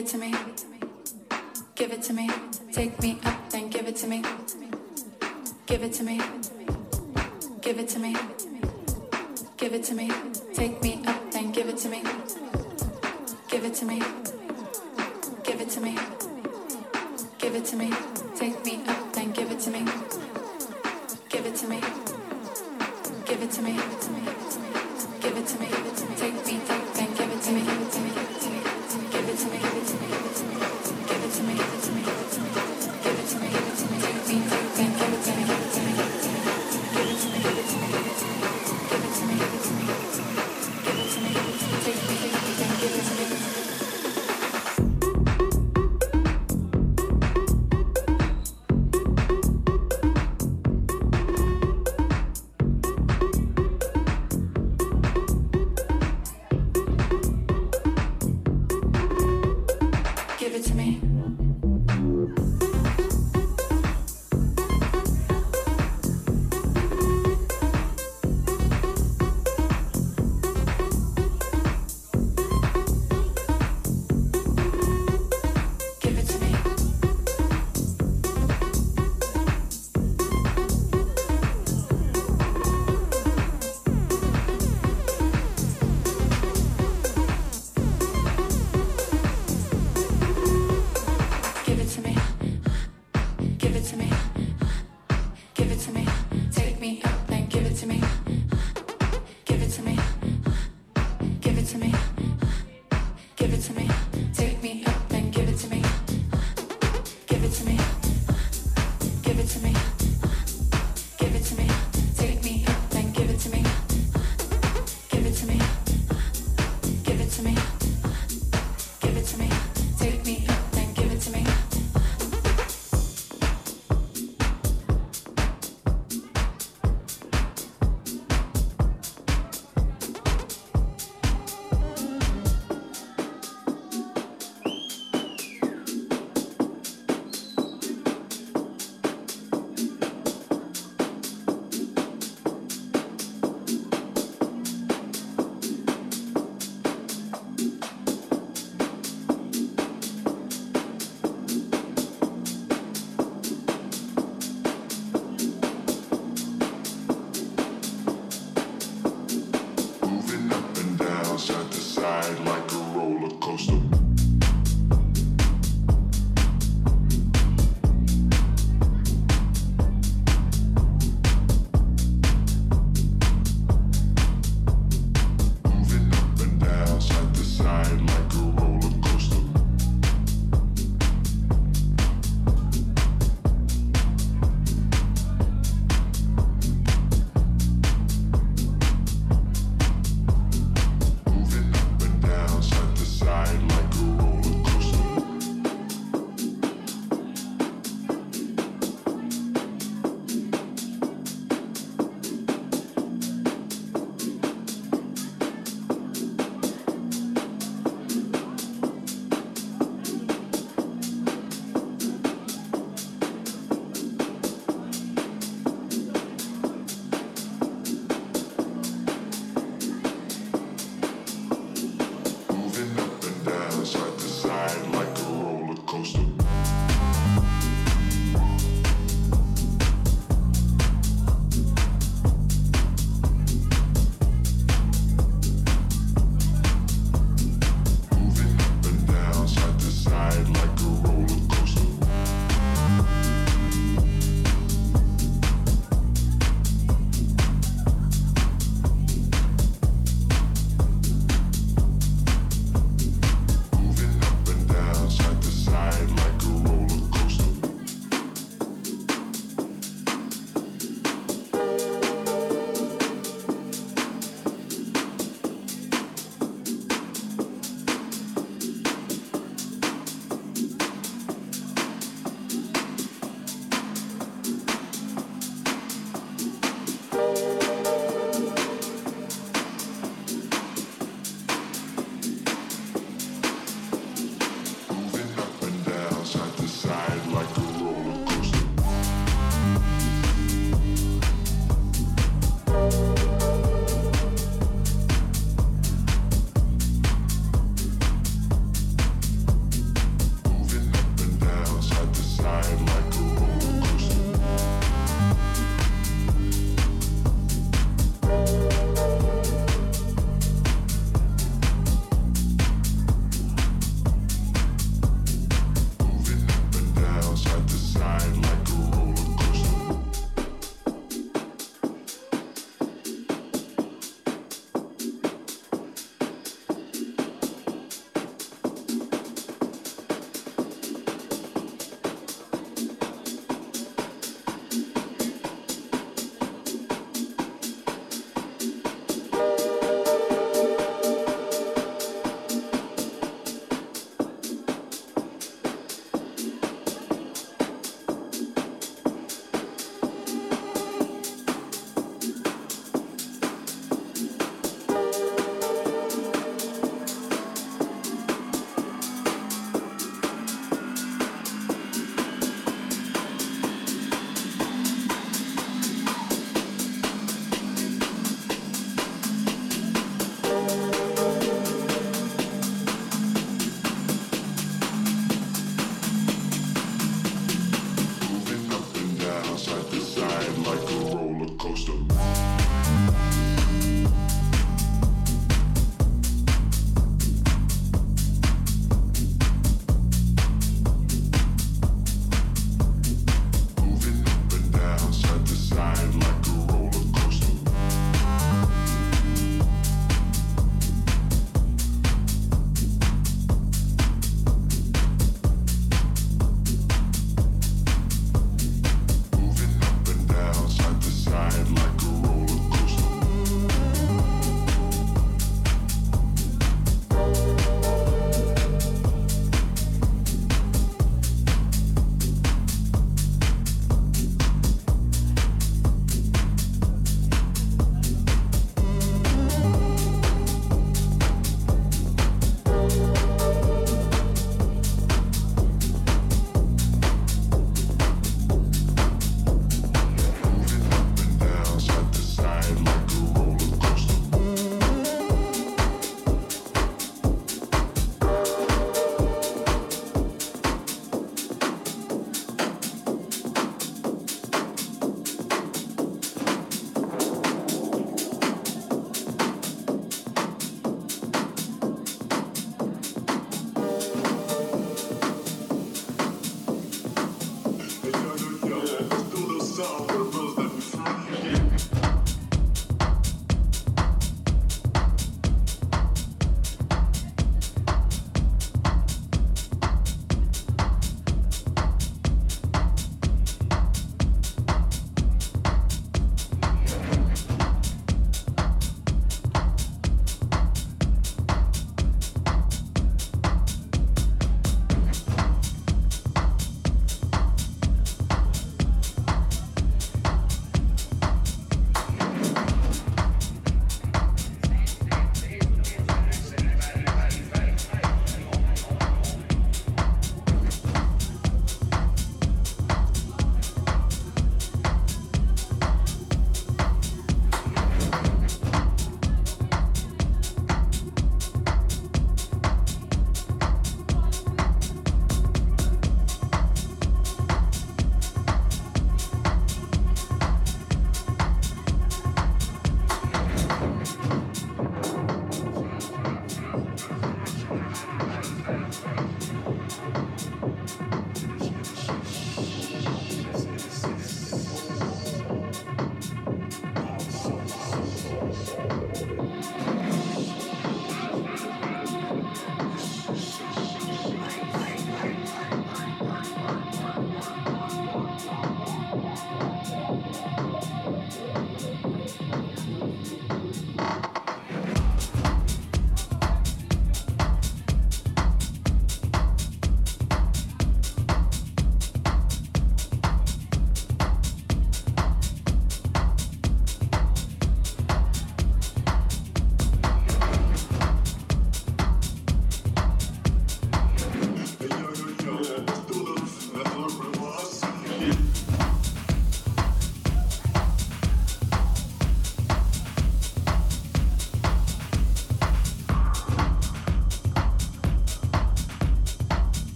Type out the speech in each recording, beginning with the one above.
it to me. Give it to me. Take me up, then give it to me. Give it to me. Give it to me. Give it to me. Take me up, then give it to me. Give it to me. Give it to me. Give it to me. Take me up, then give it to me. Give it to me. Give it to me. Give it to me. Give it to me. Take me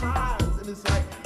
Cries, and it's like,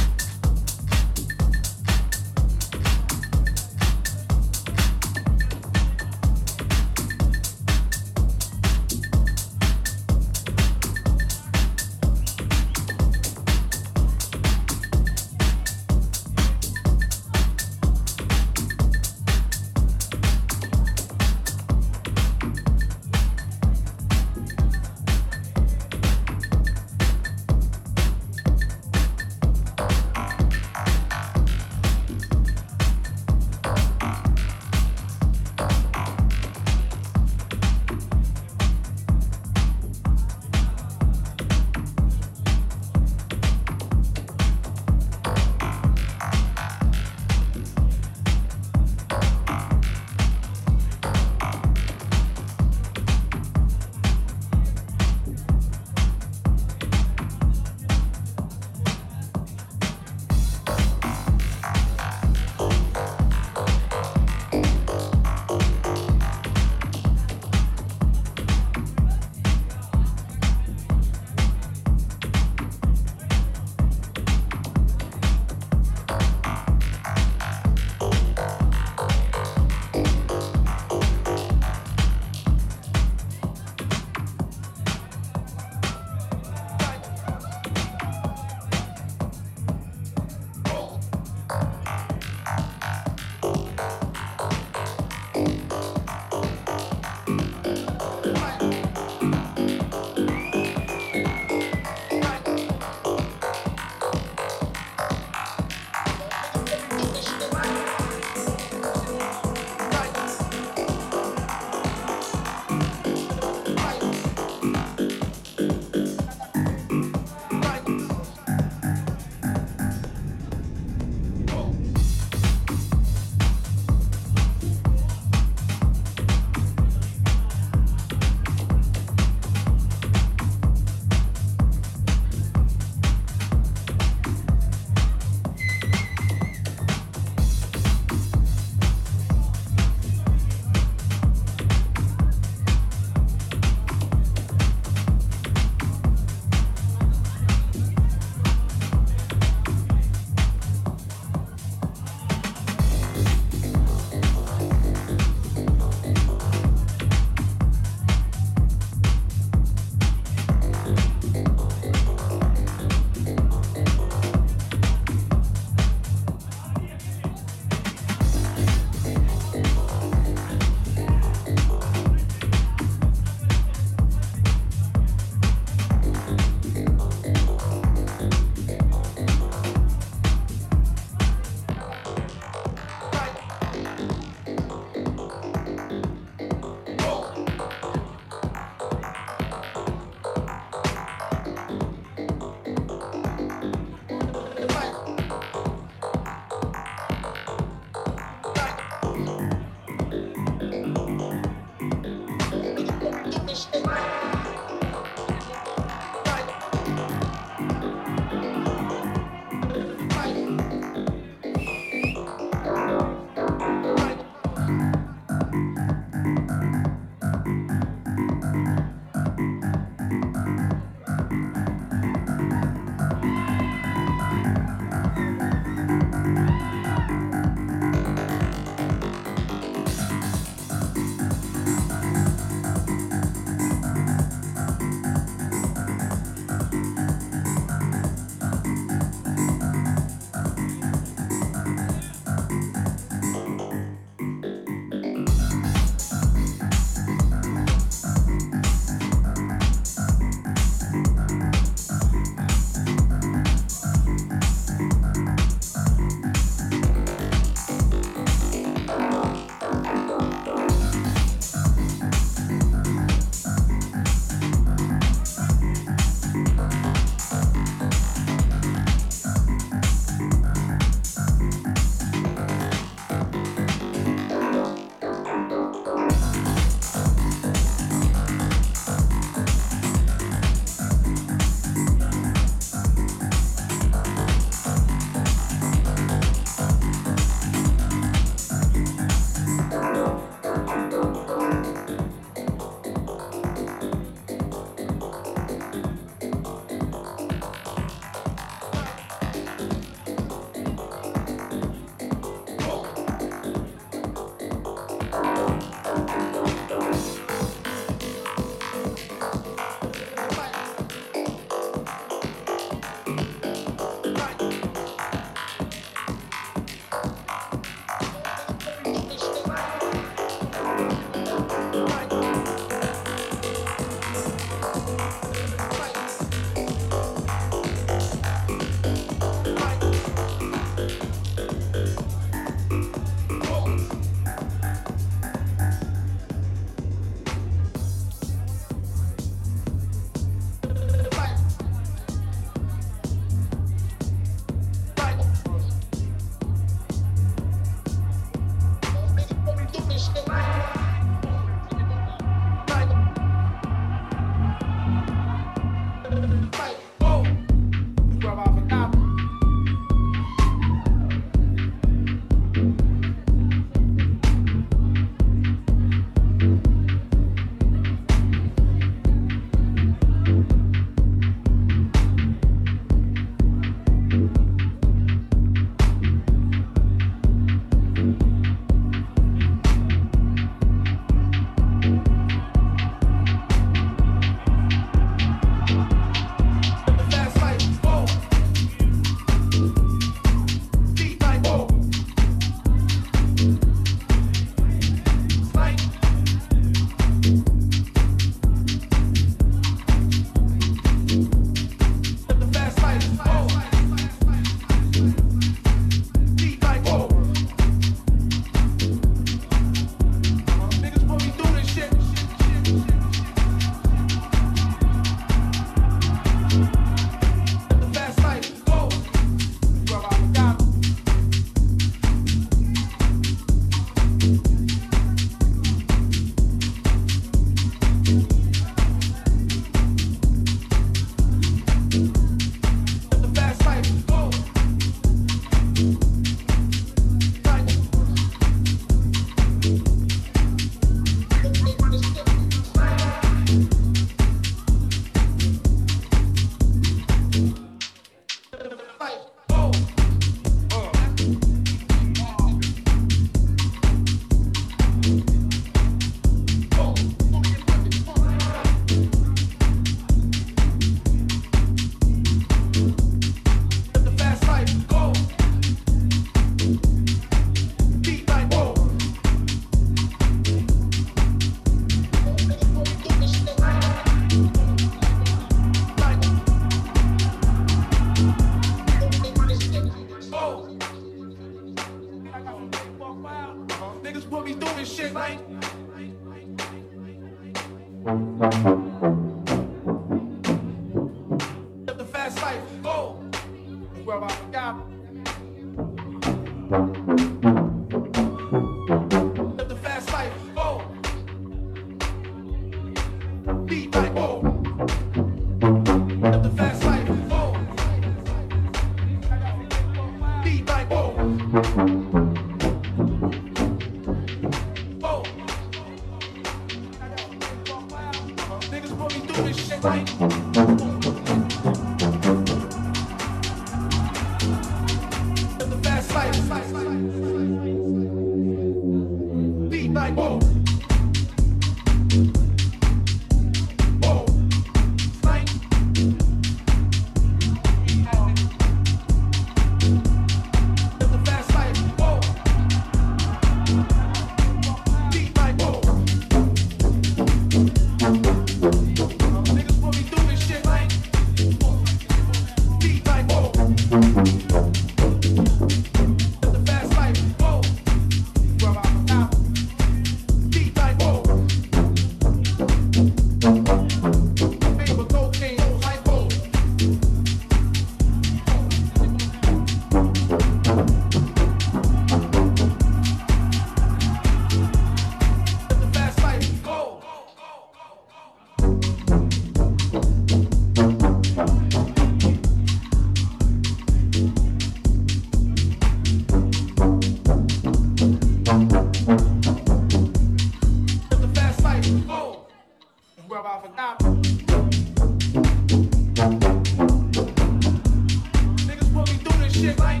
shit like.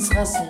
ins Ressel.